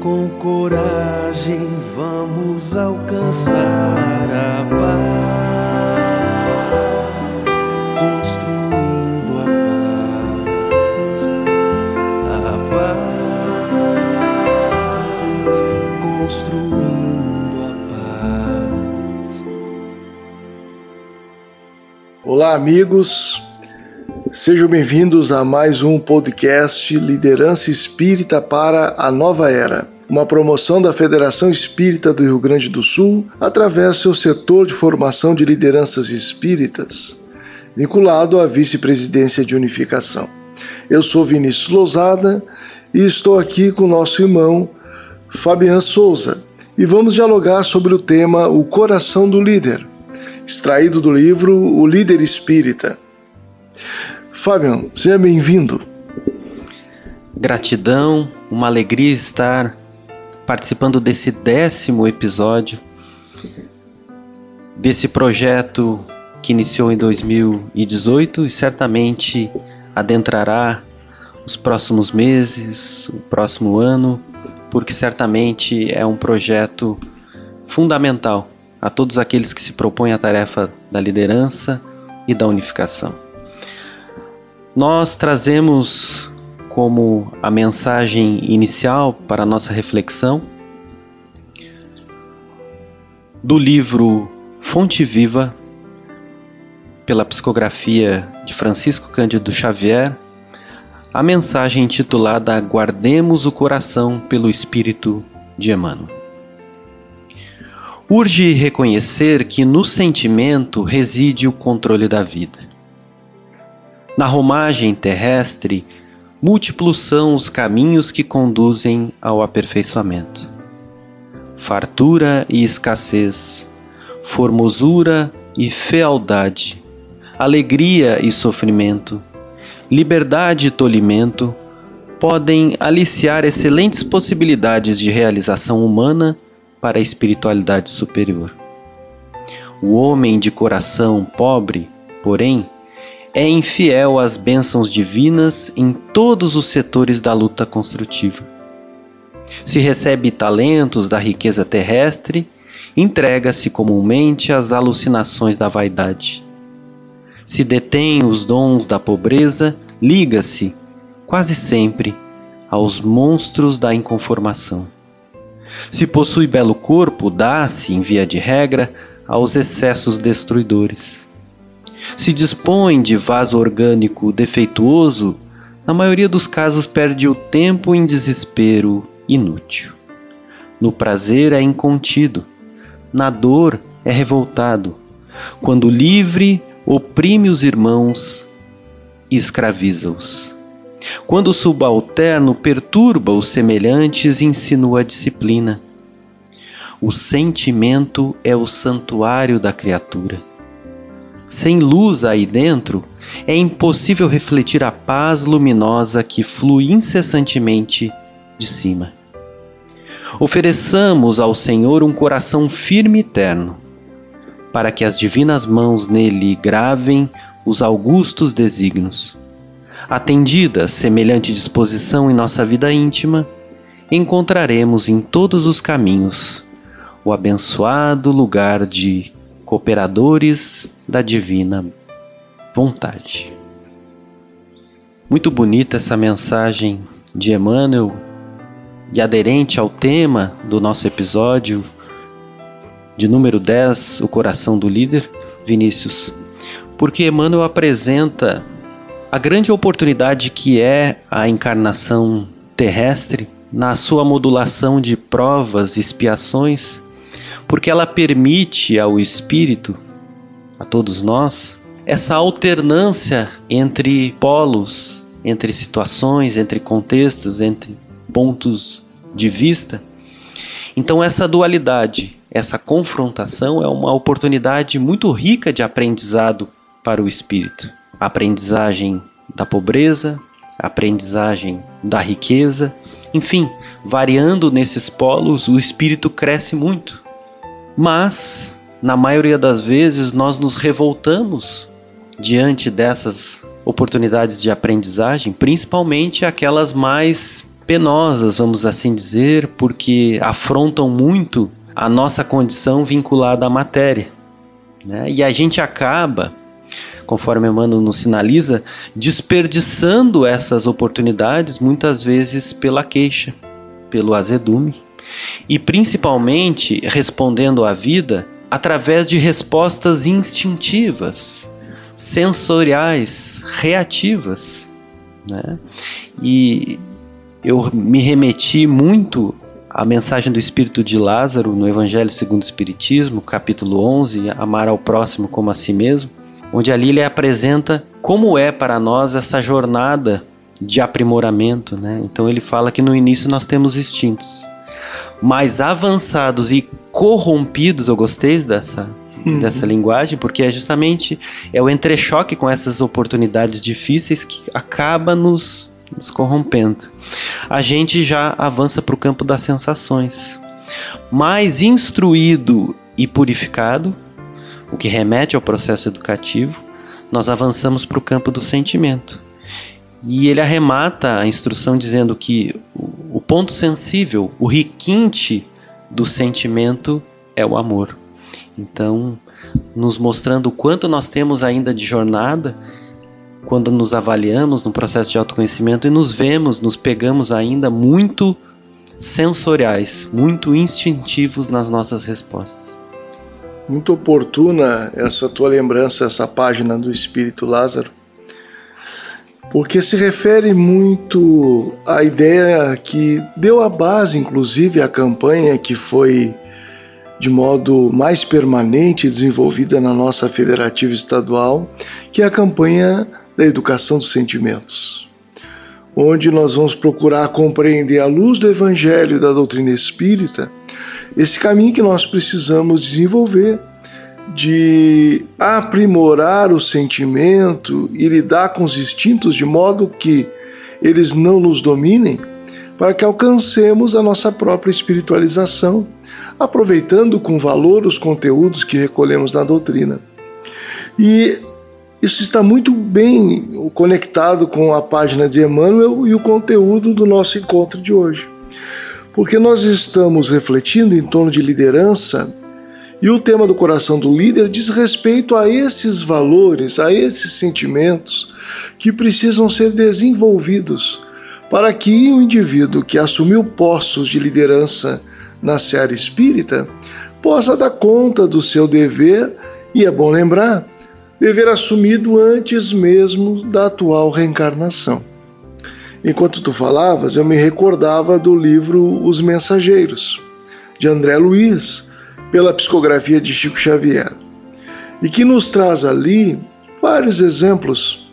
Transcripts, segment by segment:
Com coragem vamos alcançar a paz, construindo a paz, a paz, construindo a paz. Olá, amigos. Sejam bem-vindos a mais um podcast Liderança Espírita para a Nova Era, uma promoção da Federação Espírita do Rio Grande do Sul através do seu setor de formação de lideranças espíritas, vinculado à Vice-Presidência de Unificação. Eu sou Vinícius Lousada e estou aqui com nosso irmão Fabian Souza e vamos dialogar sobre o tema O Coração do Líder, extraído do livro O Líder Espírita. Fábio, seja bem-vindo. Gratidão, uma alegria estar participando desse décimo episódio desse projeto que iniciou em 2018 e certamente adentrará os próximos meses, o próximo ano, porque certamente é um projeto fundamental a todos aqueles que se propõem a tarefa da liderança e da unificação. Nós trazemos como a mensagem inicial para a nossa reflexão do livro Fonte Viva, pela psicografia de Francisco Cândido Xavier, a mensagem intitulada Guardemos o Coração pelo Espírito de Emmanuel. Urge reconhecer que no sentimento reside o controle da vida. Na romagem terrestre, múltiplos são os caminhos que conduzem ao aperfeiçoamento. Fartura e escassez, formosura e fealdade, alegria e sofrimento, liberdade e tolimento podem aliciar excelentes possibilidades de realização humana para a espiritualidade superior. O homem de coração pobre, porém, é infiel às bênçãos divinas em todos os setores da luta construtiva. Se recebe talentos da riqueza terrestre, entrega-se comumente às alucinações da vaidade. Se detém os dons da pobreza, liga-se, quase sempre, aos monstros da inconformação. Se possui belo corpo, dá-se, em via de regra, aos excessos destruidores se dispõe de vaso orgânico defeituoso, na maioria dos casos perde o tempo em desespero inútil. No prazer é incontido, na dor é revoltado, quando livre oprime os irmãos e escraviza-os. Quando o subalterno perturba os semelhantes e insinua a disciplina. O sentimento é o santuário da criatura sem luz aí dentro, é impossível refletir a paz luminosa que flui incessantemente de cima. Ofereçamos ao Senhor um coração firme e terno, para que as divinas mãos nele gravem os augustos desígnios. Atendida semelhante disposição em nossa vida íntima, encontraremos em todos os caminhos o abençoado lugar de cooperadores da divina vontade. Muito bonita essa mensagem de Emmanuel e aderente ao tema do nosso episódio de número 10, O Coração do Líder, Vinícius, porque Emmanuel apresenta a grande oportunidade que é a encarnação terrestre na sua modulação de provas e expiações porque ela permite ao espírito, a todos nós, essa alternância entre polos, entre situações, entre contextos, entre pontos de vista. Então, essa dualidade, essa confrontação é uma oportunidade muito rica de aprendizado para o espírito. Aprendizagem da pobreza, aprendizagem da riqueza, enfim, variando nesses polos, o espírito cresce muito. Mas, na maioria das vezes, nós nos revoltamos diante dessas oportunidades de aprendizagem, principalmente aquelas mais penosas, vamos assim dizer, porque afrontam muito a nossa condição vinculada à matéria. Né? E a gente acaba, conforme Emmanuel nos sinaliza, desperdiçando essas oportunidades muitas vezes pela queixa, pelo azedume e principalmente respondendo à vida através de respostas instintivas, sensoriais, reativas. Né? E eu me remeti muito à mensagem do Espírito de Lázaro no Evangelho segundo o Espiritismo, capítulo 11, Amar ao próximo como a si mesmo, onde ali ele apresenta como é para nós essa jornada de aprimoramento. Né? Então ele fala que no início nós temos instintos, mais avançados e corrompidos, eu gostei dessa, uhum. dessa linguagem, porque é justamente é o entrechoque com essas oportunidades difíceis que acaba nos, nos corrompendo. A gente já avança para o campo das sensações. Mais instruído e purificado, o que remete ao processo educativo, nós avançamos para o campo do sentimento. E ele arremata a instrução dizendo que o ponto sensível, o requinte do sentimento é o amor. Então, nos mostrando o quanto nós temos ainda de jornada quando nos avaliamos no processo de autoconhecimento e nos vemos, nos pegamos ainda muito sensoriais, muito instintivos nas nossas respostas. Muito oportuna essa tua lembrança, essa página do Espírito Lázaro, porque se refere muito à ideia que deu a base, inclusive, à campanha que foi de modo mais permanente desenvolvida na nossa federativa estadual, que é a campanha da educação dos sentimentos, onde nós vamos procurar compreender à luz do evangelho e da doutrina espírita esse caminho que nós precisamos desenvolver de aprimorar o sentimento e lidar com os instintos de modo que eles não nos dominem, para que alcancemos a nossa própria espiritualização, aproveitando com valor os conteúdos que recolhemos na doutrina. E isso está muito bem conectado com a página de Emmanuel e o conteúdo do nosso encontro de hoje. Porque nós estamos refletindo em torno de liderança e o tema do coração do líder diz respeito a esses valores, a esses sentimentos que precisam ser desenvolvidos para que o indivíduo que assumiu postos de liderança na seara espírita possa dar conta do seu dever, e é bom lembrar, dever assumido antes mesmo da atual reencarnação. Enquanto tu falavas, eu me recordava do livro Os Mensageiros, de André Luiz, pela psicografia de Chico Xavier, e que nos traz ali vários exemplos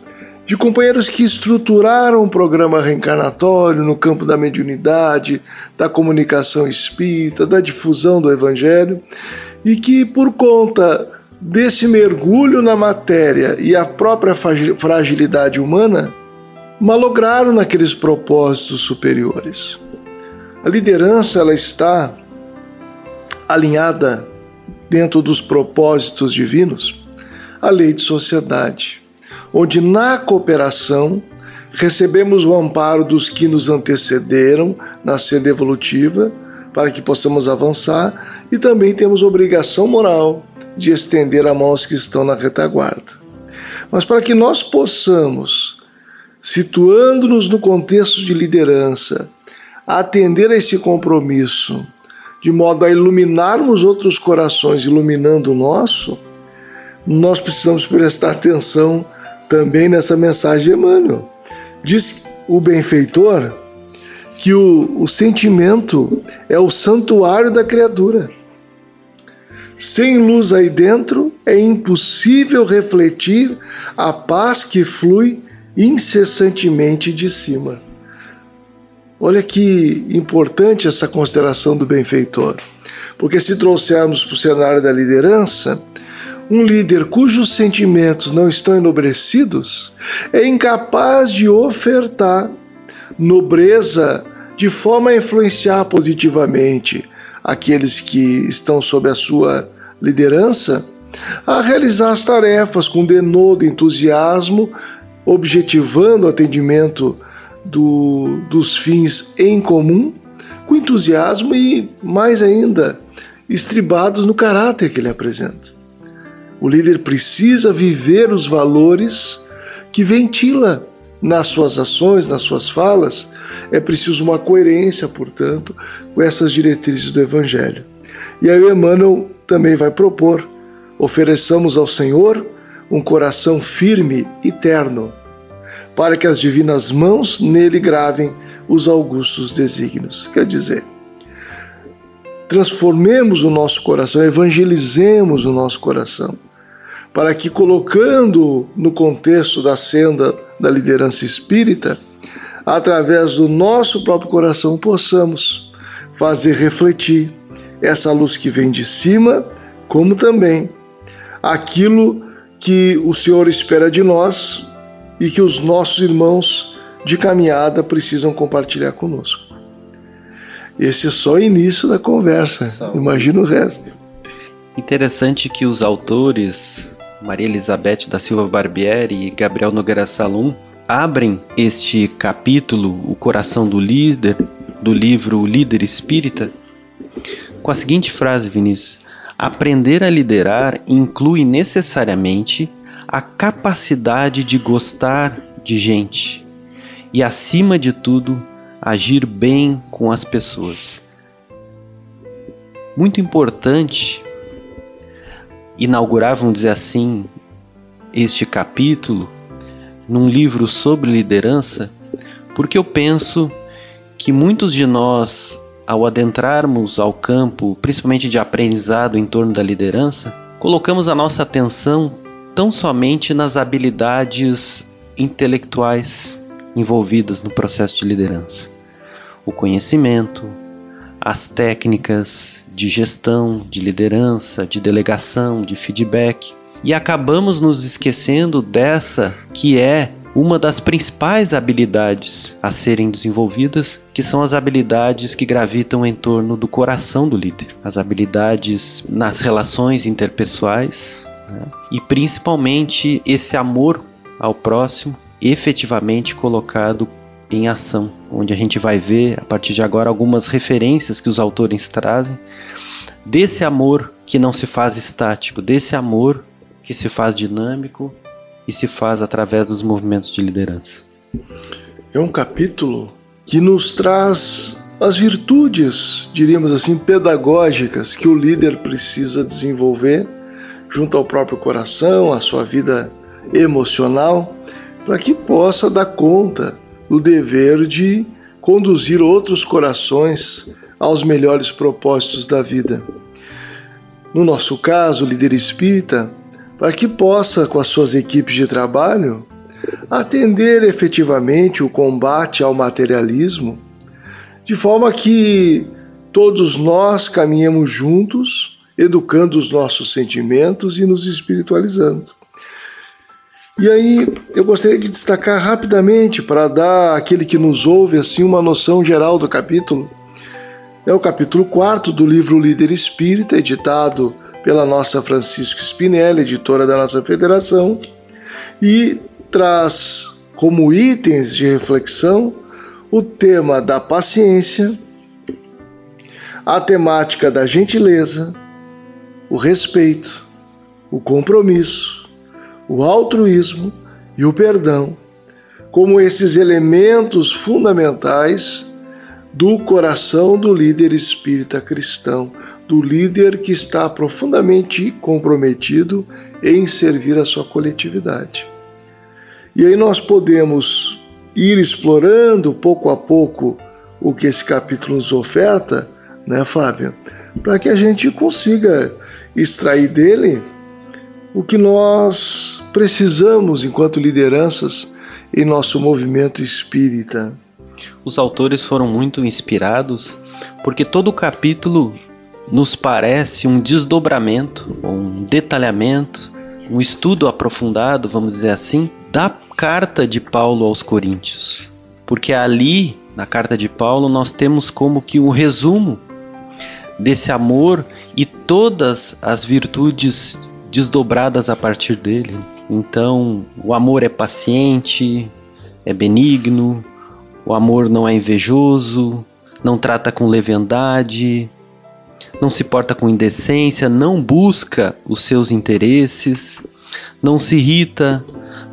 de companheiros que estruturaram o programa reencarnatório no campo da mediunidade, da comunicação espírita, da difusão do evangelho, e que por conta desse mergulho na matéria e a própria fragilidade humana, malograram naqueles propósitos superiores. A liderança ela está alinhada dentro dos propósitos divinos, a lei de sociedade, onde na cooperação recebemos o amparo dos que nos antecederam na senda evolutiva para que possamos avançar e também temos obrigação moral de estender a mão aos que estão na retaguarda. Mas para que nós possamos, situando-nos no contexto de liderança, atender a esse compromisso de modo a iluminarmos outros corações, iluminando o nosso, nós precisamos prestar atenção também nessa mensagem de Emmanuel. Diz o benfeitor que o, o sentimento é o santuário da criatura. Sem luz aí dentro, é impossível refletir a paz que flui incessantemente de cima. Olha que importante essa consideração do benfeitor, porque se trouxermos para o cenário da liderança, um líder cujos sentimentos não estão enobrecidos é incapaz de ofertar nobreza de forma a influenciar positivamente aqueles que estão sob a sua liderança a realizar as tarefas com denodo entusiasmo, objetivando o atendimento do, dos fins em comum, com entusiasmo e, mais ainda, estribados no caráter que ele apresenta. O líder precisa viver os valores que ventila nas suas ações, nas suas falas. É preciso uma coerência, portanto, com essas diretrizes do Evangelho. E aí o Emmanuel também vai propor: ofereçamos ao Senhor um coração firme e terno, para que as divinas mãos nele gravem os augustos desígnios. Quer dizer, transformemos o nosso coração, evangelizemos o nosso coração, para que, colocando no contexto da senda da liderança espírita, através do nosso próprio coração, possamos fazer refletir essa luz que vem de cima, como também aquilo que o Senhor espera de nós e que os nossos irmãos de caminhada precisam compartilhar conosco. Esse é só o início da conversa, imagina o resto. Interessante que os autores, Maria Elizabeth da Silva Barbieri e Gabriel Nogueira Salum, abrem este capítulo, O Coração do Líder, do livro Líder Espírita, com a seguinte frase, Vinícius: Aprender a liderar inclui necessariamente a capacidade de gostar de gente e, acima de tudo, agir bem com as pessoas. Muito importante inaugurar, vamos dizer assim, este capítulo num livro sobre liderança, porque eu penso que muitos de nós ao adentrarmos ao campo, principalmente de aprendizado em torno da liderança, colocamos a nossa atenção tão somente nas habilidades intelectuais envolvidas no processo de liderança. O conhecimento, as técnicas de gestão, de liderança, de delegação, de feedback, e acabamos nos esquecendo dessa que é uma das principais habilidades a serem desenvolvidas, que são as habilidades que gravitam em torno do coração do líder, as habilidades nas relações interpessoais né? e principalmente esse amor ao próximo efetivamente colocado em ação, onde a gente vai ver a partir de agora algumas referências que os autores trazem desse amor que não se faz estático, desse amor que se faz dinâmico e se faz através dos movimentos de liderança. É um capítulo que nos traz as virtudes, diríamos assim, pedagógicas que o líder precisa desenvolver junto ao próprio coração, à sua vida emocional, para que possa dar conta do dever de conduzir outros corações aos melhores propósitos da vida. No nosso caso, o líder espírita para que possa, com as suas equipes de trabalho, atender efetivamente o combate ao materialismo, de forma que todos nós caminhemos juntos, educando os nossos sentimentos e nos espiritualizando. E aí eu gostaria de destacar rapidamente para dar àquele que nos ouve assim uma noção geral do capítulo. É o capítulo 4 do livro Líder Espírita, editado pela nossa Francisco Spinelli, editora da nossa federação, e traz como itens de reflexão o tema da paciência, a temática da gentileza, o respeito, o compromisso, o altruísmo e o perdão, como esses elementos fundamentais do coração do líder espírita cristão, do líder que está profundamente comprometido em servir a sua coletividade. E aí nós podemos ir explorando pouco a pouco o que esse capítulo nos oferta, né, Fábio? Para que a gente consiga extrair dele o que nós precisamos enquanto lideranças em nosso movimento espírita os autores foram muito inspirados porque todo o capítulo nos parece um desdobramento, um detalhamento, um estudo aprofundado, vamos dizer assim, da carta de Paulo aos Coríntios. Porque ali, na carta de Paulo, nós temos como que um resumo desse amor e todas as virtudes desdobradas a partir dele. Então, o amor é paciente, é benigno, O amor não é invejoso, não trata com leviandade, não se porta com indecência, não busca os seus interesses, não se irrita,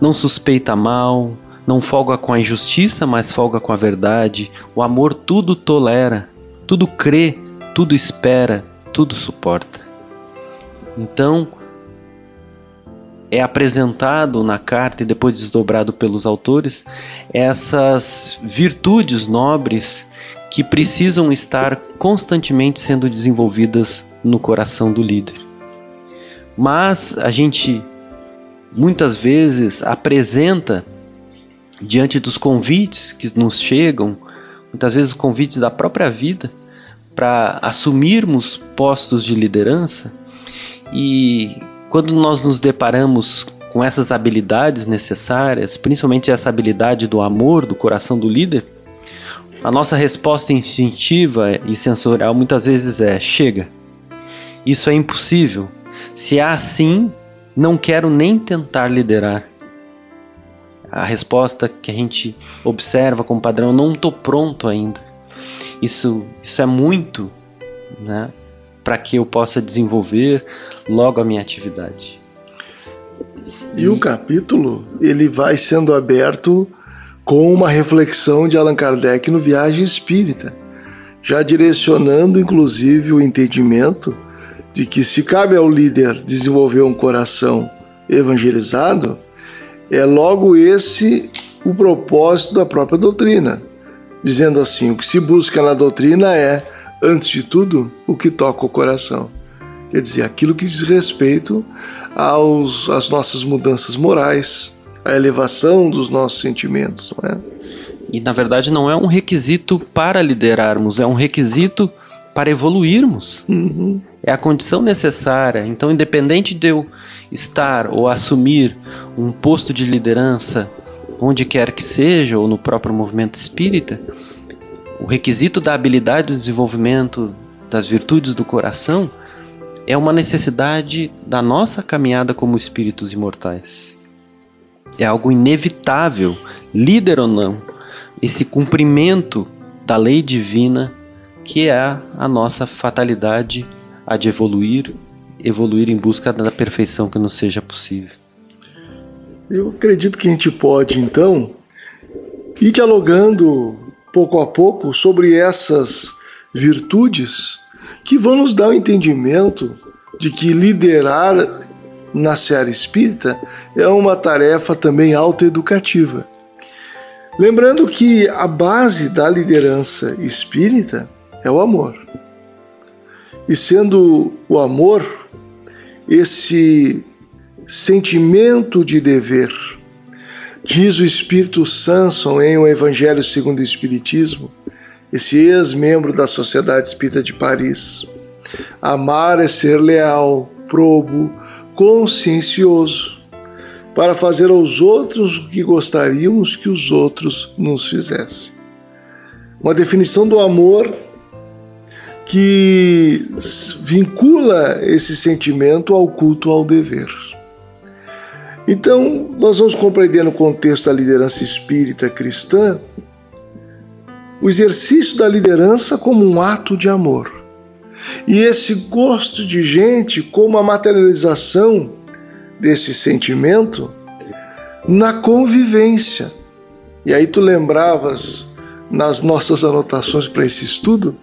não suspeita mal, não folga com a injustiça, mas folga com a verdade. O amor tudo tolera, tudo crê, tudo espera, tudo suporta. Então, é apresentado na carta e depois desdobrado pelos autores essas virtudes nobres que precisam estar constantemente sendo desenvolvidas no coração do líder. Mas a gente muitas vezes apresenta diante dos convites que nos chegam, muitas vezes convites da própria vida para assumirmos postos de liderança e quando nós nos deparamos com essas habilidades necessárias, principalmente essa habilidade do amor, do coração do líder, a nossa resposta instintiva e sensorial muitas vezes é: chega, isso é impossível. Se é assim, não quero nem tentar liderar. A resposta que a gente observa como padrão: não estou pronto ainda. Isso, isso é muito, né? para que eu possa desenvolver logo a minha atividade. E, e o capítulo ele vai sendo aberto com uma reflexão de Allan Kardec no Viagem Espírita, já direcionando inclusive o entendimento de que se cabe ao líder desenvolver um coração evangelizado, é logo esse o propósito da própria doutrina, dizendo assim: o que se busca na doutrina é antes de tudo, o que toca o coração. Quer dizer, aquilo que diz respeito aos, às nossas mudanças morais, à elevação dos nossos sentimentos, não é? E na verdade não é um requisito para liderarmos, é um requisito para evoluirmos. Uhum. É a condição necessária. Então, independente de eu estar ou assumir um posto de liderança onde quer que seja, ou no próprio movimento espírita, o requisito da habilidade do desenvolvimento das virtudes do coração é uma necessidade da nossa caminhada como espíritos imortais. É algo inevitável, líder ou não, esse cumprimento da lei divina que é a nossa fatalidade a de evoluir, evoluir em busca da perfeição que nos seja possível. Eu acredito que a gente pode então ir dialogando pouco a pouco sobre essas virtudes que vão nos dar o entendimento de que liderar na seara espírita é uma tarefa também autoeducativa. Lembrando que a base da liderança espírita é o amor. E sendo o amor esse sentimento de dever, Diz o Espírito Sanson em O Evangelho segundo o Espiritismo, esse ex-membro da Sociedade Espírita de Paris. Amar é ser leal, probo, consciencioso, para fazer aos outros o que gostaríamos que os outros nos fizessem. Uma definição do amor que vincula esse sentimento ao culto ao dever. Então, nós vamos compreender no contexto da liderança espírita cristã o exercício da liderança como um ato de amor. E esse gosto de gente como a materialização desse sentimento na convivência. E aí tu lembravas nas nossas anotações para esse estudo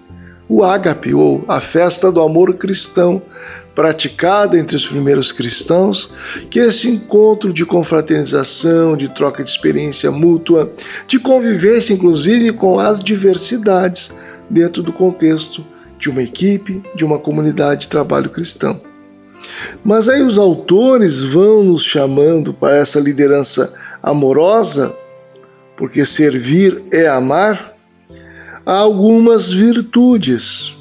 o ágape ou a festa do amor cristão, praticada entre os primeiros cristãos, que esse encontro de confraternização, de troca de experiência mútua, de convivência inclusive com as diversidades dentro do contexto de uma equipe, de uma comunidade de trabalho cristão. Mas aí os autores vão nos chamando para essa liderança amorosa, porque servir é amar, há algumas virtudes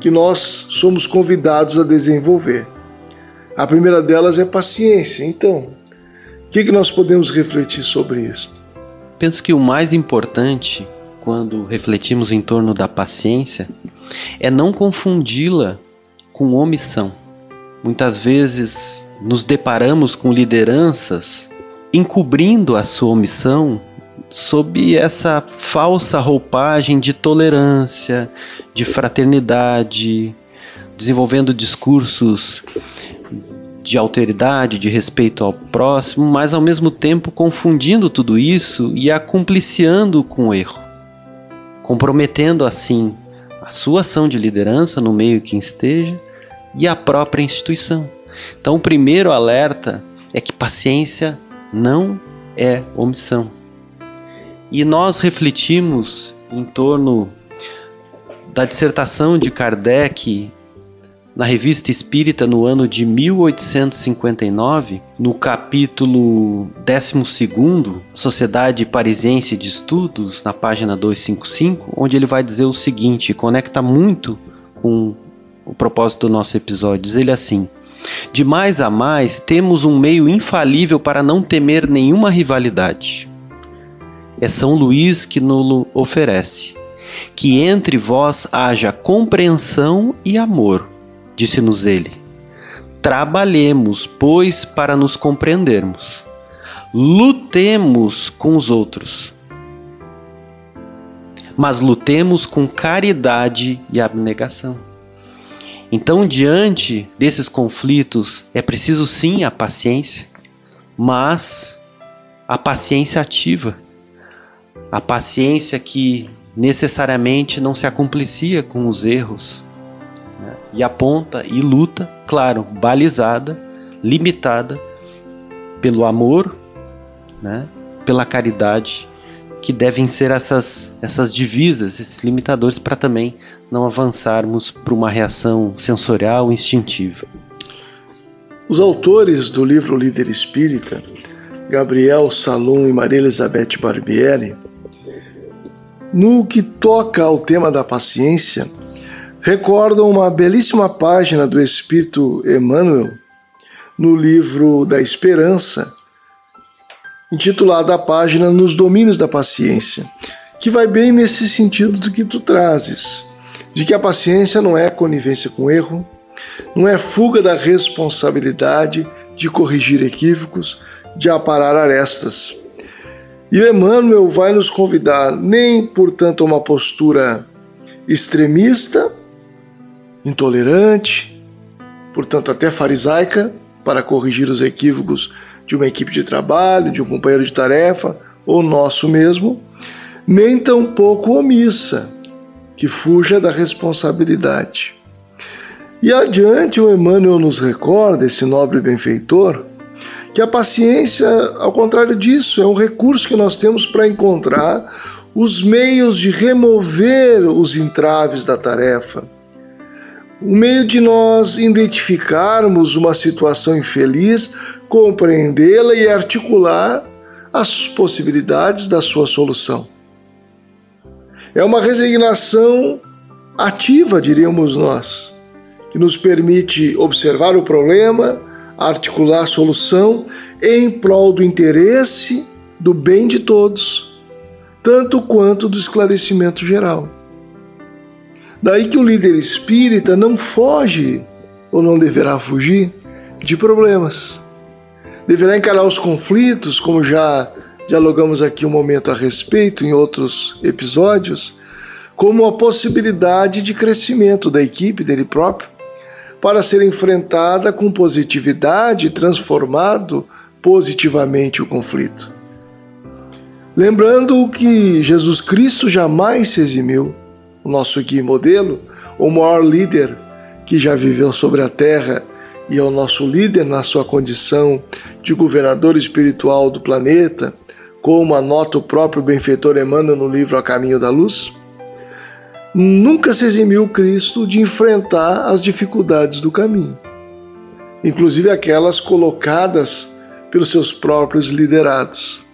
que nós somos convidados a desenvolver. A primeira delas é paciência. Então, o que, que nós podemos refletir sobre isso? Penso que o mais importante quando refletimos em torno da paciência é não confundi-la com omissão. Muitas vezes nos deparamos com lideranças encobrindo a sua omissão sob essa falsa roupagem de tolerância, de fraternidade, desenvolvendo discursos de alteridade, de respeito ao próximo, mas ao mesmo tempo confundindo tudo isso e acumpliciando com o erro, comprometendo assim a sua ação de liderança no meio que esteja e a própria instituição. Então, o primeiro alerta é que paciência não é omissão. E nós refletimos em torno da dissertação de Kardec na Revista Espírita no ano de 1859, no capítulo 12, Sociedade Parisiense de Estudos, na página 255, onde ele vai dizer o seguinte, conecta muito com o propósito do nosso episódio. Diz ele assim: De mais a mais, temos um meio infalível para não temer nenhuma rivalidade é São Luís que nos oferece. Que entre vós haja compreensão e amor, disse-nos ele. Trabalhemos, pois, para nos compreendermos. Lutemos com os outros. Mas lutemos com caridade e abnegação. Então, diante desses conflitos, é preciso sim a paciência, mas a paciência ativa a paciência que necessariamente não se acumplicia com os erros né? e aponta e luta, claro, balizada, limitada pelo amor, né? pela caridade, que devem ser essas, essas divisas, esses limitadores para também não avançarmos para uma reação sensorial instintiva. Os autores do livro Líder Espírita, Gabriel Salum e Maria Elizabeth Barbieri, no que toca ao tema da paciência, recordam uma belíssima página do Espírito Emmanuel no livro da Esperança, intitulada a página Nos Domínios da Paciência, que vai bem nesse sentido do que tu trazes, de que a paciência não é conivência com erro, não é fuga da responsabilidade de corrigir equívocos, de aparar arestas e Emmanuel vai nos convidar nem, portanto, a uma postura extremista, intolerante, portanto, até farisaica, para corrigir os equívocos de uma equipe de trabalho, de um companheiro de tarefa ou nosso mesmo, nem tampouco omissa, que fuja da responsabilidade. E adiante o Emmanuel nos recorda, esse nobre benfeitor, que a paciência, ao contrário disso, é um recurso que nós temos para encontrar os meios de remover os entraves da tarefa. O meio de nós identificarmos uma situação infeliz, compreendê-la e articular as possibilidades da sua solução. É uma resignação ativa, diríamos nós, que nos permite observar o problema, articular solução em prol do interesse do bem de todos, tanto quanto do esclarecimento geral. Daí que o líder espírita não foge, ou não deverá fugir, de problemas. Deverá encarar os conflitos, como já dialogamos aqui um momento a respeito em outros episódios, como a possibilidade de crescimento da equipe dele próprio para ser enfrentada com positividade e transformado positivamente o conflito. Lembrando que Jesus Cristo jamais se eximiu, o nosso guia modelo, o maior líder que já viveu sobre a terra e é o nosso líder na sua condição de governador espiritual do planeta, como anota o próprio benfeitor Emmanuel no livro A Caminho da Luz nunca se eximiu Cristo de enfrentar as dificuldades do caminho, inclusive aquelas colocadas pelos seus próprios liderados.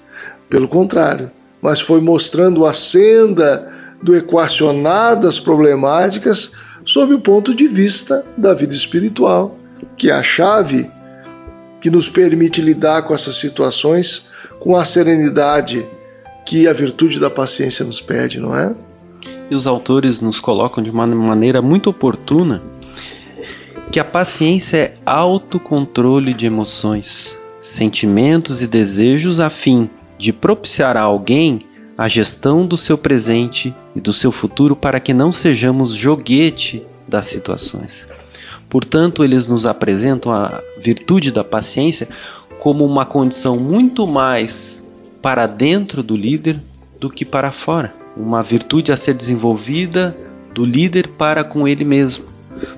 Pelo contrário, mas foi mostrando a senda do equacionar das problemáticas sob o ponto de vista da vida espiritual, que é a chave que nos permite lidar com essas situações com a serenidade que a virtude da paciência nos pede, não é? E os autores nos colocam de uma maneira muito oportuna que a paciência é autocontrole de emoções, sentimentos e desejos a fim de propiciar a alguém a gestão do seu presente e do seu futuro para que não sejamos joguete das situações. Portanto, eles nos apresentam a virtude da paciência como uma condição muito mais para dentro do líder do que para fora. Uma virtude a ser desenvolvida do líder para com ele mesmo,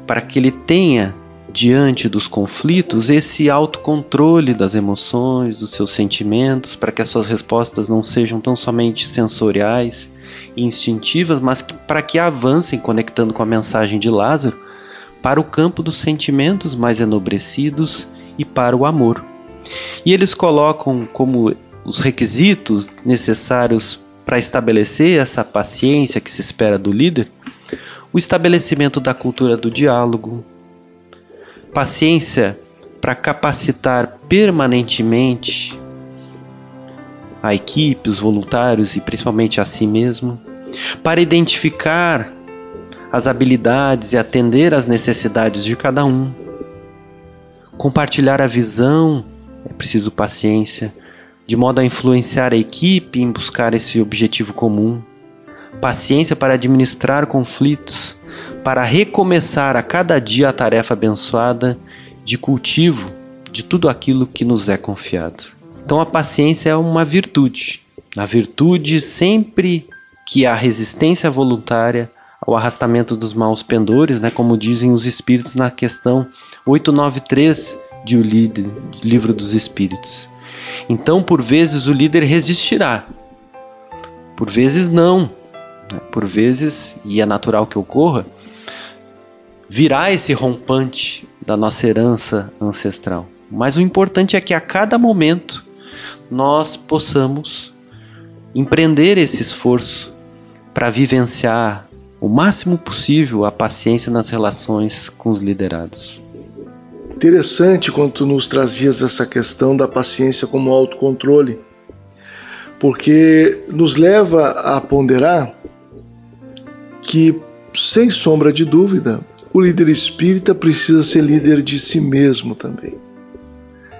para que ele tenha diante dos conflitos esse autocontrole das emoções, dos seus sentimentos, para que as suas respostas não sejam tão somente sensoriais e instintivas, mas para que avancem conectando com a mensagem de Lázaro para o campo dos sentimentos mais enobrecidos e para o amor. E eles colocam como os requisitos necessários para estabelecer essa paciência que se espera do líder o estabelecimento da cultura do diálogo, paciência para capacitar permanentemente a equipe, os voluntários e principalmente a si mesmo, para identificar as habilidades e atender às necessidades de cada um. Compartilhar a visão é preciso paciência, de modo a influenciar a equipe em buscar esse objetivo comum. Paciência para administrar conflitos, para recomeçar a cada dia a tarefa abençoada de cultivo de tudo aquilo que nos é confiado. Então a paciência é uma virtude. A virtude sempre que há resistência voluntária ao arrastamento dos maus pendores, né, como dizem os espíritos na questão 893 de O Livro dos Espíritos. Então, por vezes o líder resistirá, por vezes não, né? por vezes, e é natural que ocorra, virá esse rompante da nossa herança ancestral. Mas o importante é que a cada momento nós possamos empreender esse esforço para vivenciar o máximo possível a paciência nas relações com os liderados. Interessante quando tu nos trazias essa questão da paciência como autocontrole, porque nos leva a ponderar que, sem sombra de dúvida, o líder espírita precisa ser líder de si mesmo também.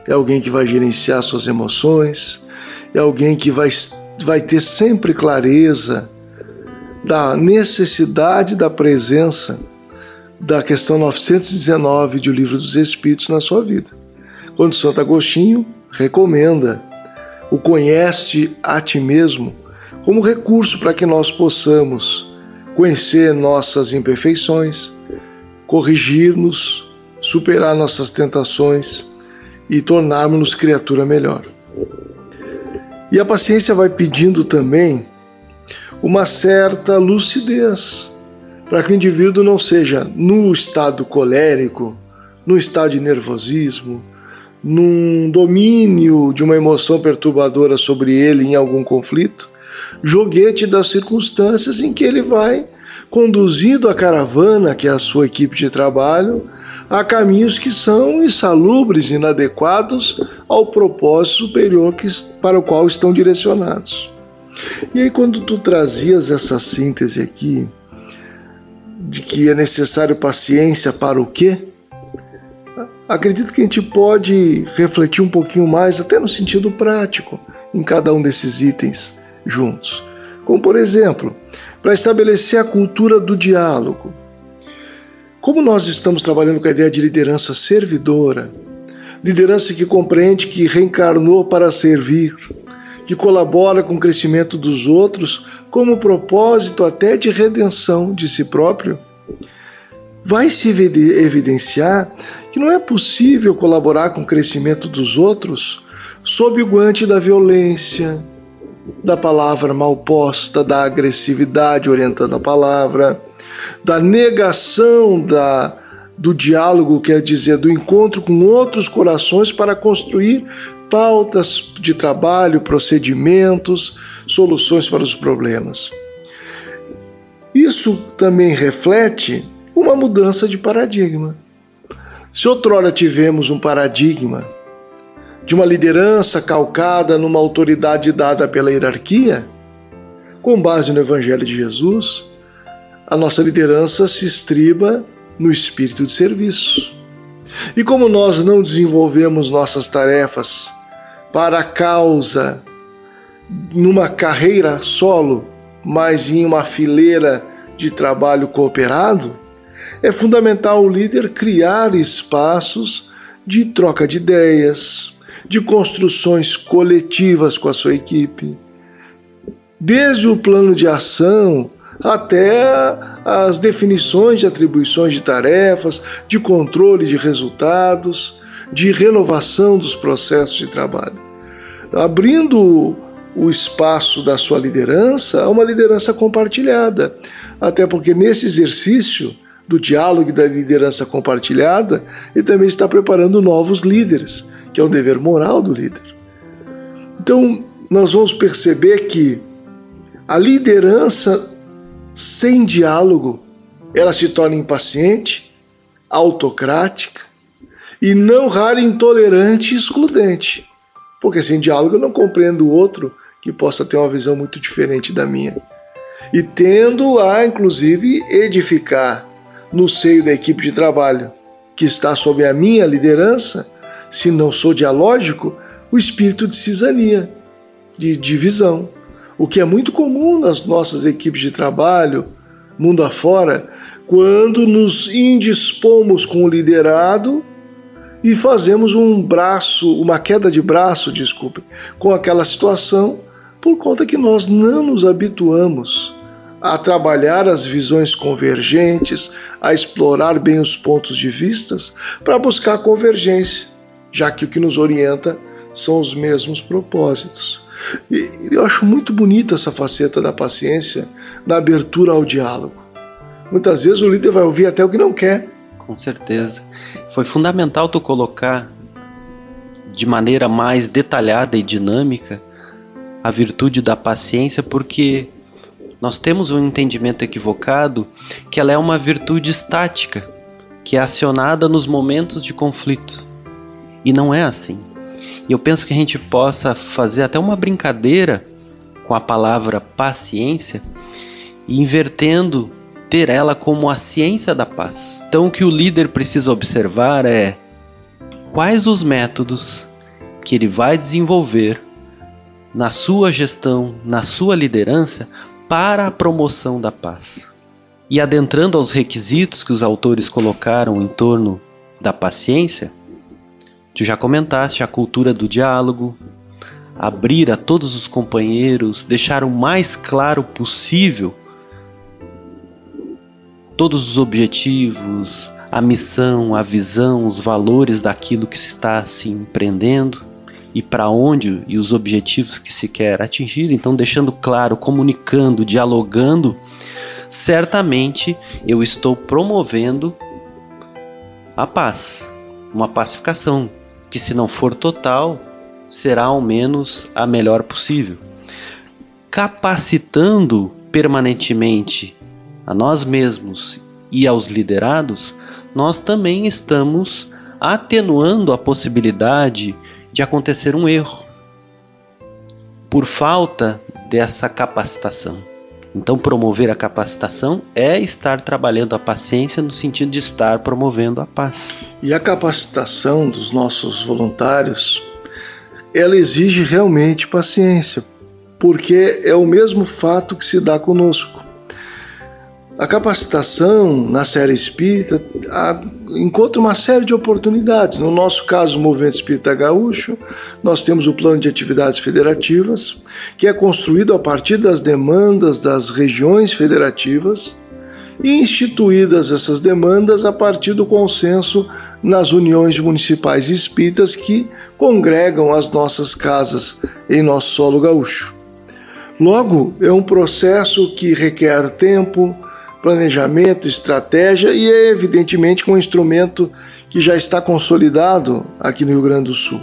É alguém que vai gerenciar suas emoções, é alguém que vai, vai ter sempre clareza da necessidade da presença da questão 919 de O Livro dos Espíritos na sua vida. Quando Santo Agostinho recomenda o conhece a ti mesmo como recurso para que nós possamos conhecer nossas imperfeições, corrigir-nos, superar nossas tentações e tornarmos-nos criatura melhor. E a paciência vai pedindo também uma certa lucidez, para que o indivíduo não seja no estado colérico, no estado de nervosismo, num domínio de uma emoção perturbadora sobre ele em algum conflito, joguete das circunstâncias em que ele vai conduzindo a caravana, que é a sua equipe de trabalho, a caminhos que são insalubres, inadequados ao propósito superior que, para o qual estão direcionados. E aí, quando tu trazias essa síntese aqui, de que é necessário paciência para o quê? Acredito que a gente pode refletir um pouquinho mais, até no sentido prático, em cada um desses itens juntos. Como, por exemplo, para estabelecer a cultura do diálogo. Como nós estamos trabalhando com a ideia de liderança servidora, liderança que compreende que reencarnou para servir, que colabora com o crescimento dos outros como propósito até de redenção de si próprio, vai se evidenciar que não é possível colaborar com o crescimento dos outros sob o guante da violência, da palavra mal posta, da agressividade orientando a palavra, da negação da, do diálogo, quer dizer, do encontro com outros corações para construir pautas de trabalho, procedimentos, soluções para os problemas. Isso também reflete uma mudança de paradigma. Se outrora tivemos um paradigma de uma liderança calcada numa autoridade dada pela hierarquia, com base no Evangelho de Jesus, a nossa liderança se estriba no espírito de serviço. E como nós não desenvolvemos nossas tarefas para a causa numa carreira solo, mas em uma fileira de trabalho cooperado, é fundamental o líder criar espaços de troca de ideias, de construções coletivas com a sua equipe, desde o plano de ação até as definições de atribuições de tarefas, de controle de resultados, de renovação dos processos de trabalho. Abrindo o espaço da sua liderança a uma liderança compartilhada. Até porque nesse exercício do diálogo e da liderança compartilhada, ele também está preparando novos líderes, que é um dever moral do líder. Então, nós vamos perceber que a liderança sem diálogo, ela se torna impaciente, autocrática e não raro intolerante e excludente. Porque sem diálogo eu não compreendo o outro que possa ter uma visão muito diferente da minha. E tendo a, inclusive, edificar no seio da equipe de trabalho que está sob a minha liderança, se não sou dialógico, o espírito de cisania, de divisão o que é muito comum nas nossas equipes de trabalho, mundo afora, quando nos indispomos com o liderado e fazemos um braço, uma queda de braço, desculpe, com aquela situação, por conta que nós não nos habituamos a trabalhar as visões convergentes, a explorar bem os pontos de vistas, para buscar convergência, já que o que nos orienta são os mesmos propósitos. E eu acho muito bonita essa faceta da paciência na abertura ao diálogo. Muitas vezes o líder vai ouvir até o que não quer. Com certeza. Foi fundamental tu colocar de maneira mais detalhada e dinâmica a virtude da paciência, porque nós temos um entendimento equivocado que ela é uma virtude estática, que é acionada nos momentos de conflito. E não é assim. E eu penso que a gente possa fazer até uma brincadeira com a palavra paciência invertendo ter ela como a ciência da paz. Então o que o líder precisa observar é quais os métodos que ele vai desenvolver na sua gestão, na sua liderança para a promoção da paz. E adentrando aos requisitos que os autores colocaram em torno da paciência, Tu já comentaste a cultura do diálogo, abrir a todos os companheiros, deixar o mais claro possível todos os objetivos, a missão, a visão, os valores daquilo que se está se empreendendo e para onde e os objetivos que se quer atingir. Então, deixando claro, comunicando, dialogando, certamente eu estou promovendo a paz, uma pacificação, que, se não for total, será ao menos a melhor possível. Capacitando permanentemente a nós mesmos e aos liderados, nós também estamos atenuando a possibilidade de acontecer um erro por falta dessa capacitação. Então, promover a capacitação é estar trabalhando a paciência no sentido de estar promovendo a paz. E a capacitação dos nossos voluntários, ela exige realmente paciência, porque é o mesmo fato que se dá conosco. A capacitação na série espírita encontra uma série de oportunidades. No nosso caso, o Movimento Espírita Gaúcho, nós temos o plano de atividades federativas, que é construído a partir das demandas das regiões federativas e instituídas essas demandas a partir do consenso nas uniões municipais espíritas que congregam as nossas casas em nosso solo gaúcho. Logo, é um processo que requer tempo, planejamento, estratégia e é evidentemente um instrumento que já está consolidado aqui no Rio Grande do Sul.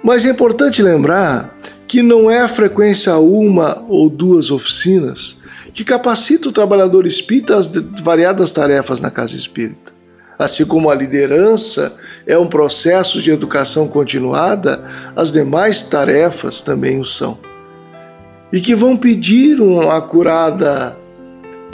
Mas é importante lembrar que não é a frequência uma ou duas oficinas que capacita o trabalhador espírita às variadas tarefas na casa espírita. Assim como a liderança é um processo de educação continuada, as demais tarefas também o são. E que vão pedir uma acurada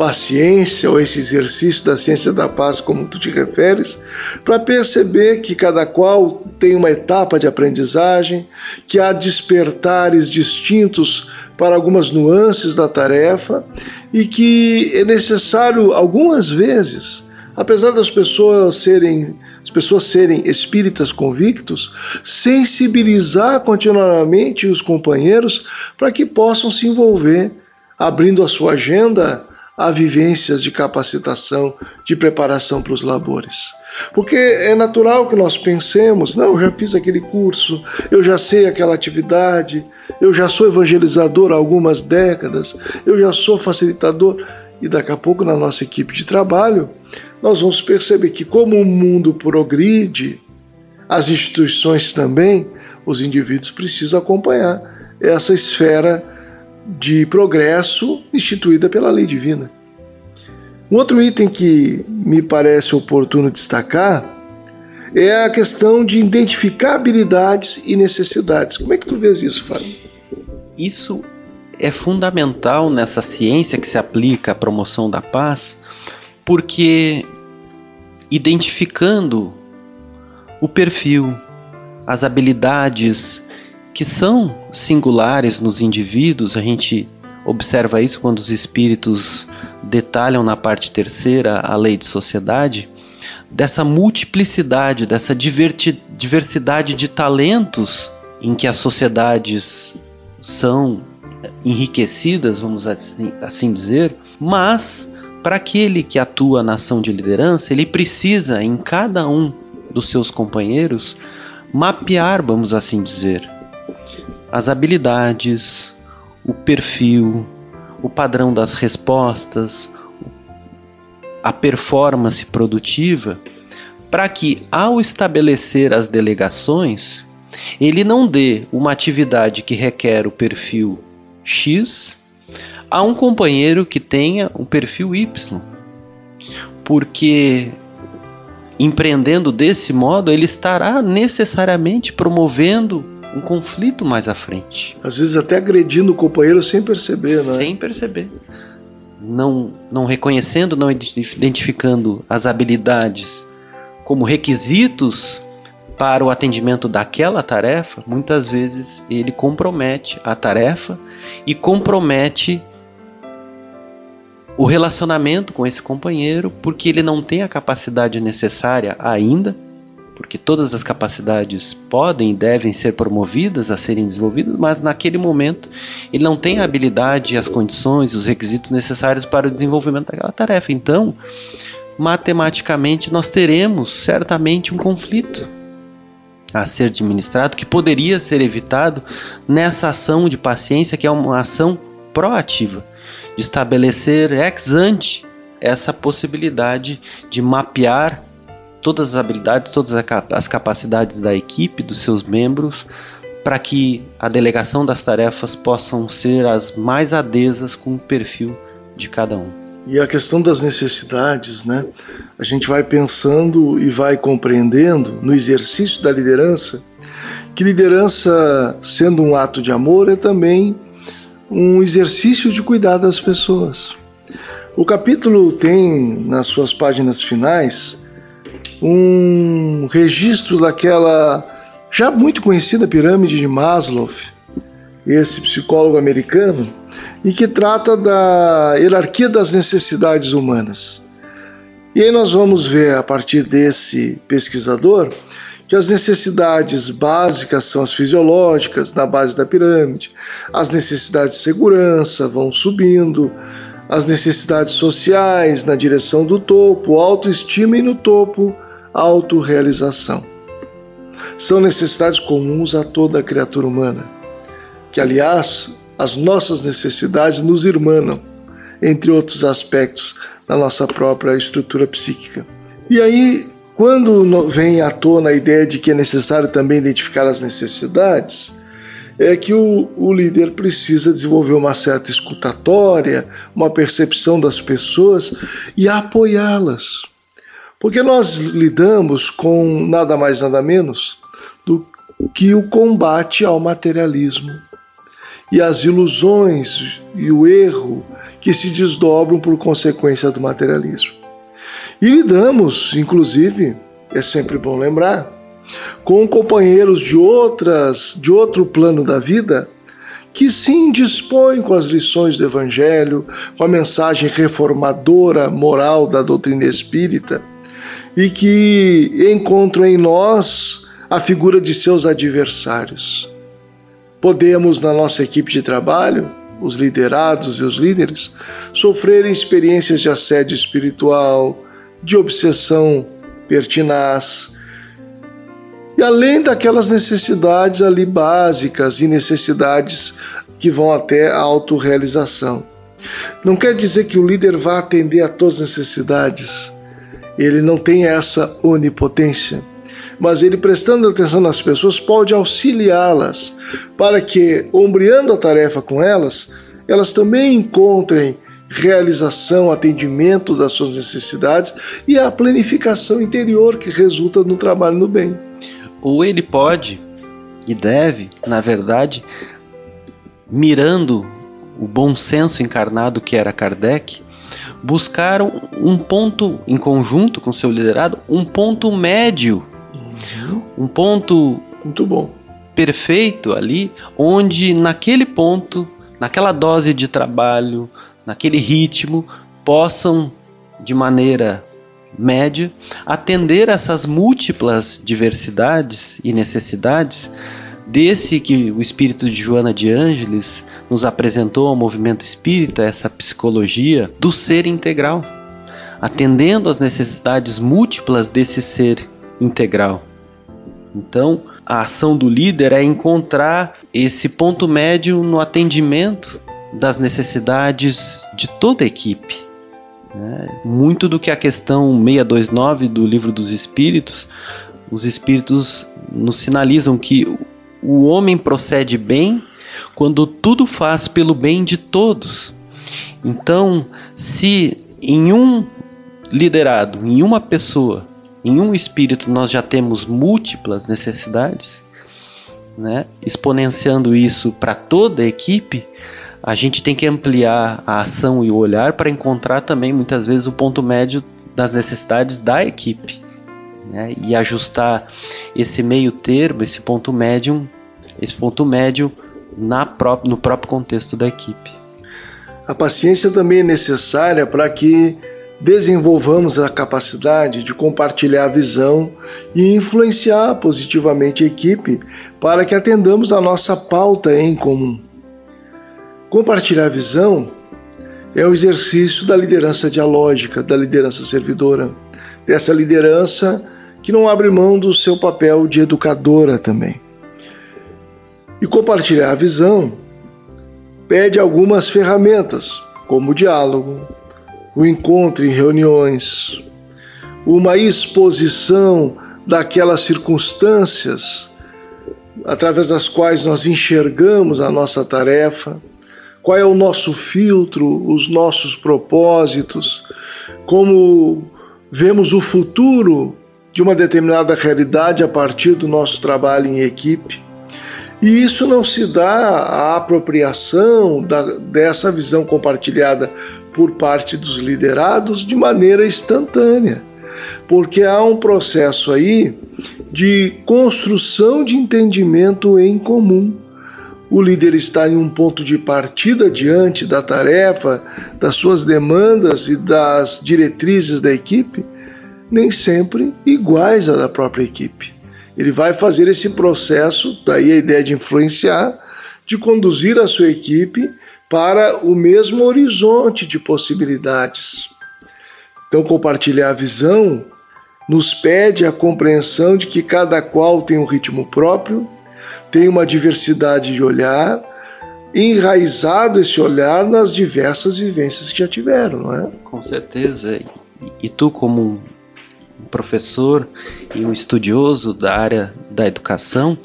paciência ou esse exercício da ciência da paz, como tu te referes, para perceber que cada qual tem uma etapa de aprendizagem, que há despertares distintos para algumas nuances da tarefa e que é necessário algumas vezes, apesar das pessoas serem as pessoas serem espíritas convictos, sensibilizar continuamente os companheiros para que possam se envolver, abrindo a sua agenda a vivências de capacitação, de preparação para os labores. Porque é natural que nós pensemos, não, eu já fiz aquele curso, eu já sei aquela atividade, eu já sou evangelizador há algumas décadas, eu já sou facilitador, e daqui a pouco na nossa equipe de trabalho, nós vamos perceber que como o mundo progride, as instituições também, os indivíduos precisam acompanhar essa esfera de progresso instituída pela lei divina. Um outro item que me parece oportuno destacar é a questão de identificar habilidades e necessidades. Como é que tu vês isso, Fábio? Isso é fundamental nessa ciência que se aplica à promoção da paz, porque identificando o perfil, as habilidades que são singulares nos indivíduos, a gente observa isso quando os espíritos detalham na parte terceira a lei de sociedade, dessa multiplicidade, dessa diversidade de talentos em que as sociedades são enriquecidas, vamos assim, assim dizer, mas para aquele que atua na ação de liderança, ele precisa em cada um dos seus companheiros mapear, vamos assim dizer, as habilidades, o perfil, o padrão das respostas, a performance produtiva, para que ao estabelecer as delegações, ele não dê uma atividade que requer o perfil X a um companheiro que tenha um perfil Y. Porque empreendendo desse modo, ele estará necessariamente promovendo um conflito mais à frente. Às vezes até agredindo o companheiro sem perceber, né? Sem perceber. Não, não reconhecendo, não identificando as habilidades como requisitos para o atendimento daquela tarefa, muitas vezes ele compromete a tarefa e compromete o relacionamento com esse companheiro porque ele não tem a capacidade necessária ainda porque todas as capacidades podem e devem ser promovidas a serem desenvolvidas, mas naquele momento ele não tem a habilidade, as condições, os requisitos necessários para o desenvolvimento daquela tarefa. Então, matematicamente, nós teremos certamente um conflito a ser administrado que poderia ser evitado nessa ação de paciência, que é uma ação proativa, de estabelecer ex ante essa possibilidade de mapear todas as habilidades, todas as capacidades da equipe, dos seus membros, para que a delegação das tarefas possam ser as mais adesas com o perfil de cada um. E a questão das necessidades, né? A gente vai pensando e vai compreendendo no exercício da liderança que liderança, sendo um ato de amor, é também um exercício de cuidar das pessoas. O capítulo tem nas suas páginas finais um registro daquela já muito conhecida pirâmide de Maslow, esse psicólogo americano, e que trata da hierarquia das necessidades humanas. E aí nós vamos ver, a partir desse pesquisador, que as necessidades básicas são as fisiológicas, na base da pirâmide, as necessidades de segurança vão subindo, as necessidades sociais na direção do topo, autoestima e no topo, autorrealização. São necessidades comuns a toda a criatura humana, que, aliás, as nossas necessidades nos irmanam, entre outros aspectos da nossa própria estrutura psíquica. E aí, quando vem à tona a ideia de que é necessário também identificar as necessidades, é que o, o, líder precisa desenvolver uma certa escutatória, uma percepção das pessoas e apoiá-las. Porque nós lidamos com nada mais, nada menos do que o combate ao materialismo. e as ilusões e o erro que se desdobram por consequência do materialismo. E lidamos, inclusive, é sempre bom lembrar, com companheiros de outras, de outro plano da vida, que sim dispõem com as lições do evangelho, com a mensagem reformadora moral da doutrina espírita, e que encontram em nós a figura de seus adversários. Podemos, na nossa equipe de trabalho, os liderados e os líderes, sofrerem experiências de assédio espiritual, de obsessão pertinaz, e além daquelas necessidades ali básicas e necessidades que vão até a autorrealização. Não quer dizer que o líder vá atender a todas as necessidades. Ele não tem essa onipotência. Mas ele, prestando atenção nas pessoas, pode auxiliá-las para que, ombreando a tarefa com elas, elas também encontrem realização, atendimento das suas necessidades e a planificação interior que resulta no trabalho no bem ou ele pode e deve, na verdade, mirando o bom senso encarnado que era Kardec, buscar um ponto em conjunto com seu liderado, um ponto médio, um ponto muito bom, perfeito ali, onde naquele ponto, naquela dose de trabalho, naquele ritmo, possam de maneira média, atender essas múltiplas diversidades e necessidades desse que o espírito de Joana de Ângeles nos apresentou ao movimento espírita, essa psicologia do ser integral, atendendo às necessidades múltiplas desse ser integral. Então, a ação do líder é encontrar esse ponto médio no atendimento das necessidades de toda a equipe? Muito do que a questão 629 do Livro dos Espíritos, os espíritos nos sinalizam que o homem procede bem quando tudo faz pelo bem de todos. Então, se em um liderado, em uma pessoa, em um espírito nós já temos múltiplas necessidades, né? exponenciando isso para toda a equipe, a gente tem que ampliar a ação e o olhar para encontrar também muitas vezes o ponto médio das necessidades da equipe né? e ajustar esse meio termo, esse ponto médio, esse ponto médio na pró no próprio contexto da equipe. A paciência também é necessária para que desenvolvamos a capacidade de compartilhar a visão e influenciar positivamente a equipe para que atendamos a nossa pauta em comum. Compartilhar a visão é o exercício da liderança dialógica, da liderança servidora, dessa liderança que não abre mão do seu papel de educadora também. E compartilhar a visão pede algumas ferramentas, como o diálogo, o encontro em reuniões, uma exposição daquelas circunstâncias através das quais nós enxergamos a nossa tarefa, qual é o nosso filtro, os nossos propósitos, como vemos o futuro de uma determinada realidade a partir do nosso trabalho em equipe. E isso não se dá à apropriação da, dessa visão compartilhada por parte dos liderados de maneira instantânea, porque há um processo aí de construção de entendimento em comum o líder está em um ponto de partida diante da tarefa, das suas demandas e das diretrizes da equipe, nem sempre iguais à da própria equipe. Ele vai fazer esse processo, daí a ideia de influenciar, de conduzir a sua equipe para o mesmo horizonte de possibilidades. Então, compartilhar a visão nos pede a compreensão de que cada qual tem um ritmo próprio tem uma diversidade de olhar, enraizado esse olhar nas diversas vivências que já tiveram, não é? Com certeza. E tu, como um professor e um estudioso da área da educação,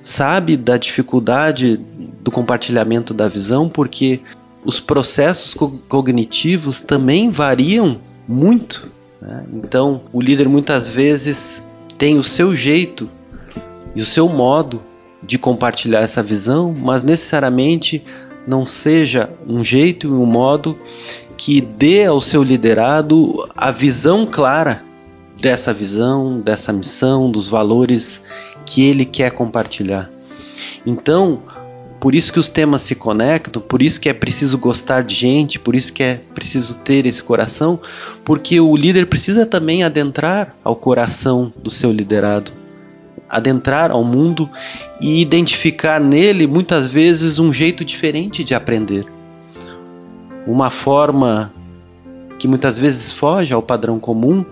sabe da dificuldade do compartilhamento da visão, porque os processos cognitivos também variam muito. Né? Então, o líder muitas vezes tem o seu jeito e o seu modo de compartilhar essa visão, mas necessariamente não seja um jeito e um modo que dê ao seu liderado a visão clara dessa visão, dessa missão, dos valores que ele quer compartilhar. Então, por isso que os temas se conectam, por isso que é preciso gostar de gente, por isso que é preciso ter esse coração, porque o líder precisa também adentrar ao coração do seu liderado, adentrar ao mundo e identificar nele muitas vezes um jeito diferente de aprender. Uma forma que muitas vezes foge ao padrão comum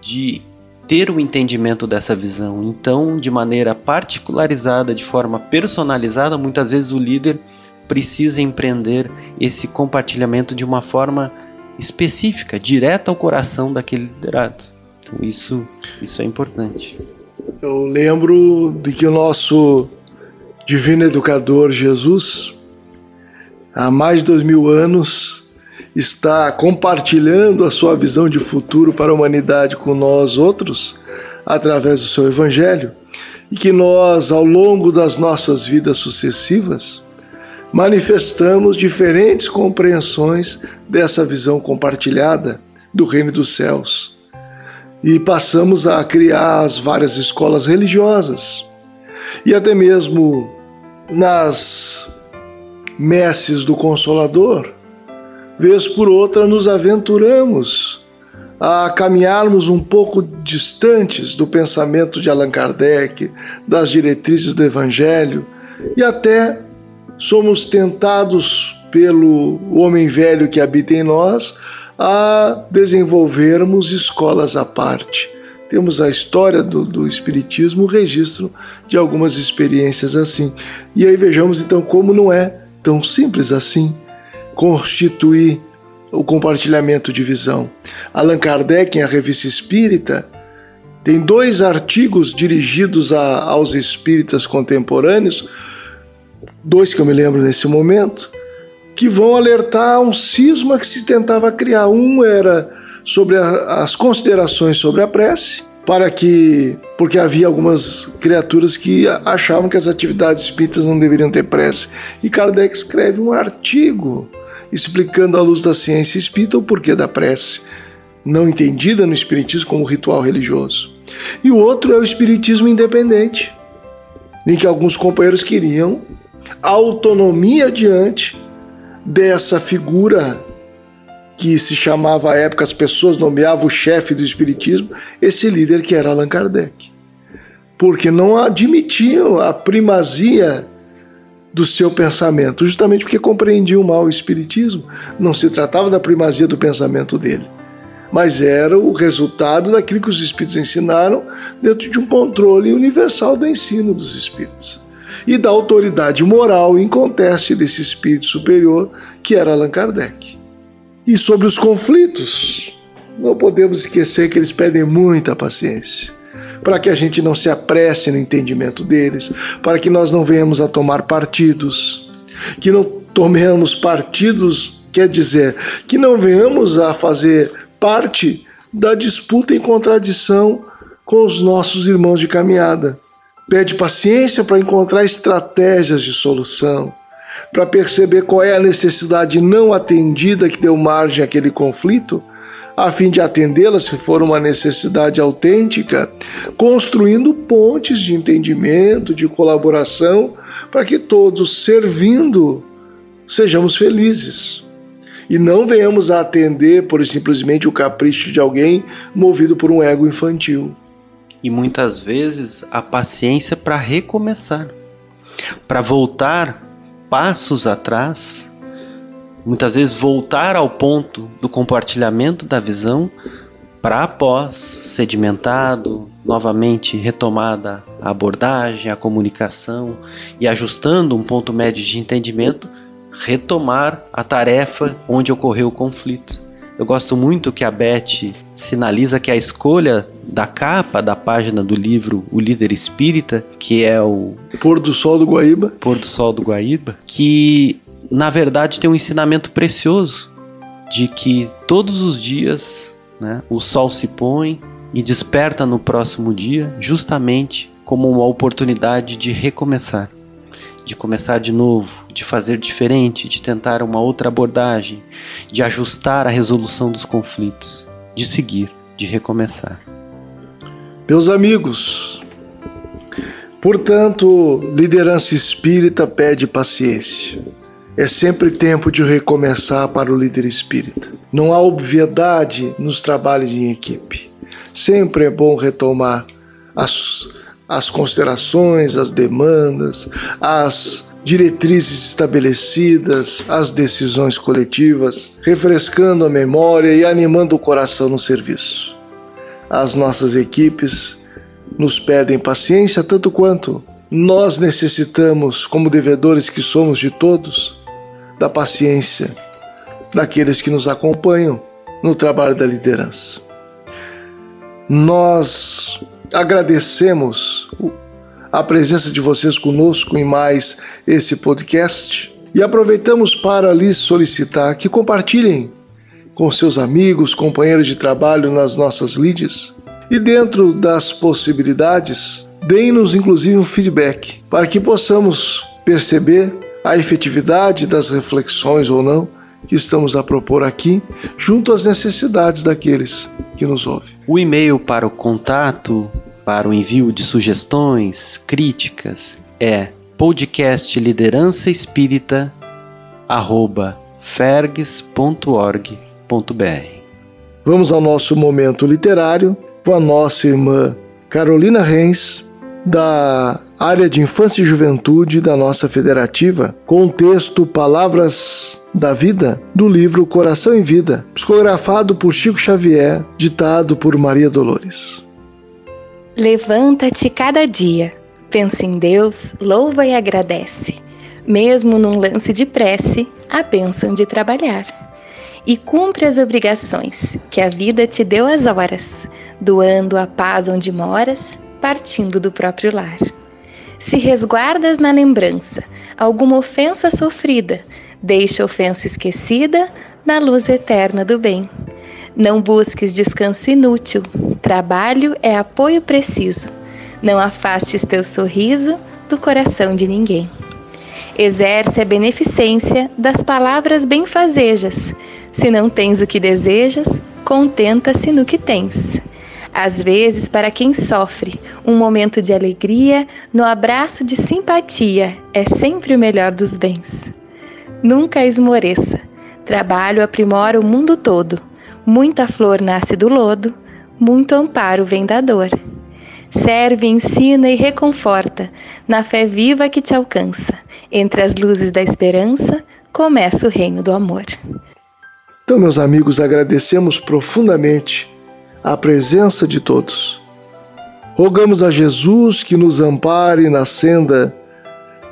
de ter o entendimento dessa visão. Então, de maneira particularizada, de forma personalizada, muitas vezes o líder precisa empreender esse compartilhamento de uma forma específica, direta ao coração daquele liderado. Então, isso, isso é importante. Eu lembro de que o nosso divino educador Jesus, há mais de dois mil anos, está compartilhando a sua visão de futuro para a humanidade com nós outros através do seu evangelho e que nós, ao longo das nossas vidas sucessivas, manifestamos diferentes compreensões dessa visão compartilhada do reino dos céus e passamos a criar as várias escolas religiosas. E até mesmo nas messes do Consolador vez por outra nos aventuramos a caminharmos um pouco distantes do pensamento de Allan Kardec, das diretrizes do Evangelho e até somos tentados pelo homem velho que habita em nós a desenvolvermos escolas à parte. Temos a história do, do Espiritismo, registro de algumas experiências assim. E aí vejamos então como não é tão simples assim constituir o compartilhamento de visão. Allan Kardec, em A Revista Espírita, tem dois artigos dirigidos a, aos espíritas contemporâneos, dois que eu me lembro nesse momento, que vão alertar um cisma que se tentava criar. Um era sobre a, as considerações sobre a prece, para que porque havia algumas criaturas que achavam que as atividades espíritas não deveriam ter prece. E Kardec escreve um artigo explicando à luz da ciência espírita o porquê da prece, não entendida no Espiritismo como ritual religioso. E o outro é o Espiritismo independente, em que alguns companheiros queriam autonomia diante dessa figura que se chamava à época, as pessoas nomeavam o chefe do Espiritismo, esse líder que era Allan Kardec. Porque não admitiam a primazia do seu pensamento, justamente porque compreendiam mal o Espiritismo. Não se tratava da primazia do pensamento dele, mas era o resultado daquilo que os Espíritos ensinaram dentro de um controle universal do ensino dos Espíritos e da autoridade moral inconteste desse Espírito superior que era Allan Kardec. E sobre os conflitos, não podemos esquecer que eles pedem muita paciência para que a gente não se apresse no entendimento deles, para que nós não venhamos a tomar partidos, que não tomemos partidos, quer dizer, que não venhamos a fazer parte da disputa em contradição com os nossos irmãos de caminhada. Pede paciência para encontrar estratégias de solução, para perceber qual é a necessidade não atendida que deu margem àquele conflito a fim de atendê-la, se for uma necessidade autêntica, construindo pontes de entendimento, de colaboração, para que todos, servindo, sejamos felizes. E não venhamos a atender por simplesmente o capricho de alguém movido por um ego infantil. E muitas vezes a paciência para recomeçar, para voltar passos atrás muitas vezes voltar ao ponto do compartilhamento da visão para após sedimentado, novamente retomada a abordagem, a comunicação e ajustando um ponto médio de entendimento, retomar a tarefa onde ocorreu o conflito. Eu gosto muito que a Beth sinaliza que a escolha da capa da página do livro O Líder Espírita, que é o Pôr do Sol do Guaíba, Pôr do Sol do Guaíba, que na verdade, tem um ensinamento precioso de que todos os dias né, o sol se põe e desperta no próximo dia, justamente como uma oportunidade de recomeçar, de começar de novo, de fazer diferente, de tentar uma outra abordagem, de ajustar a resolução dos conflitos, de seguir, de recomeçar. Meus amigos, portanto, liderança espírita pede paciência. É sempre tempo de recomeçar para o líder espírita. Não há obviedade nos trabalhos em equipe. Sempre é bom retomar as, as considerações, as demandas, as diretrizes estabelecidas, as decisões coletivas, refrescando a memória e animando o coração no serviço. As nossas equipes nos pedem paciência tanto quanto nós necessitamos, como devedores que somos de todos, da paciência daqueles que nos acompanham no trabalho da liderança. Nós agradecemos a presença de vocês conosco em mais esse podcast. E aproveitamos para lhes solicitar que compartilhem com seus amigos, companheiros de trabalho nas nossas lides e dentro das possibilidades, deem-nos inclusive um feedback para que possamos perceber a efetividade das reflexões ou não que estamos a propor aqui, junto às necessidades daqueles que nos ouvem. O e-mail para o contato, para o envio de sugestões, críticas é podcastliderançaespírita@fergs.org.br. Vamos ao nosso momento literário com a nossa irmã Carolina Reis da área de infância e juventude da nossa federativa, com o texto Palavras da Vida, do livro Coração em Vida, psicografado por Chico Xavier, ditado por Maria Dolores. Levanta-te cada dia, pensa em Deus, louva e agradece, mesmo num lance de prece, a bênção de trabalhar. E cumpre as obrigações que a vida te deu às horas, doando a paz onde moras, partindo do próprio lar. Se resguardas na lembrança alguma ofensa sofrida, deixa a ofensa esquecida na luz eterna do bem. Não busques descanso inútil, trabalho é apoio preciso. Não afastes teu sorriso do coração de ninguém. Exerce a beneficência das palavras benfazejas. Se não tens o que desejas, contenta-se no que tens. Às vezes, para quem sofre, um momento de alegria, no abraço de simpatia, é sempre o melhor dos bens. Nunca esmoreça. Trabalho aprimora o mundo todo. Muita flor nasce do lodo, muito amparo vem da dor. Serve, ensina e reconforta, na fé viva que te alcança. Entre as luzes da esperança, começa o reino do amor. Então, meus amigos, agradecemos profundamente a presença de todos. Rogamos a Jesus que nos ampare na senda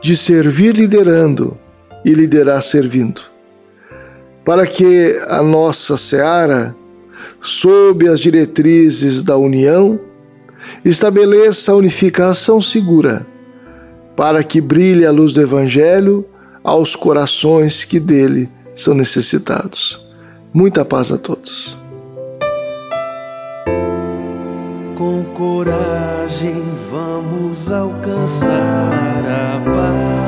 de servir liderando e liderar servindo, para que a nossa seara, sob as diretrizes da união, estabeleça a unificação segura, para que brilhe a luz do Evangelho aos corações que dele são necessitados. Muita paz a todos. Coragem vamos alcançar a paz.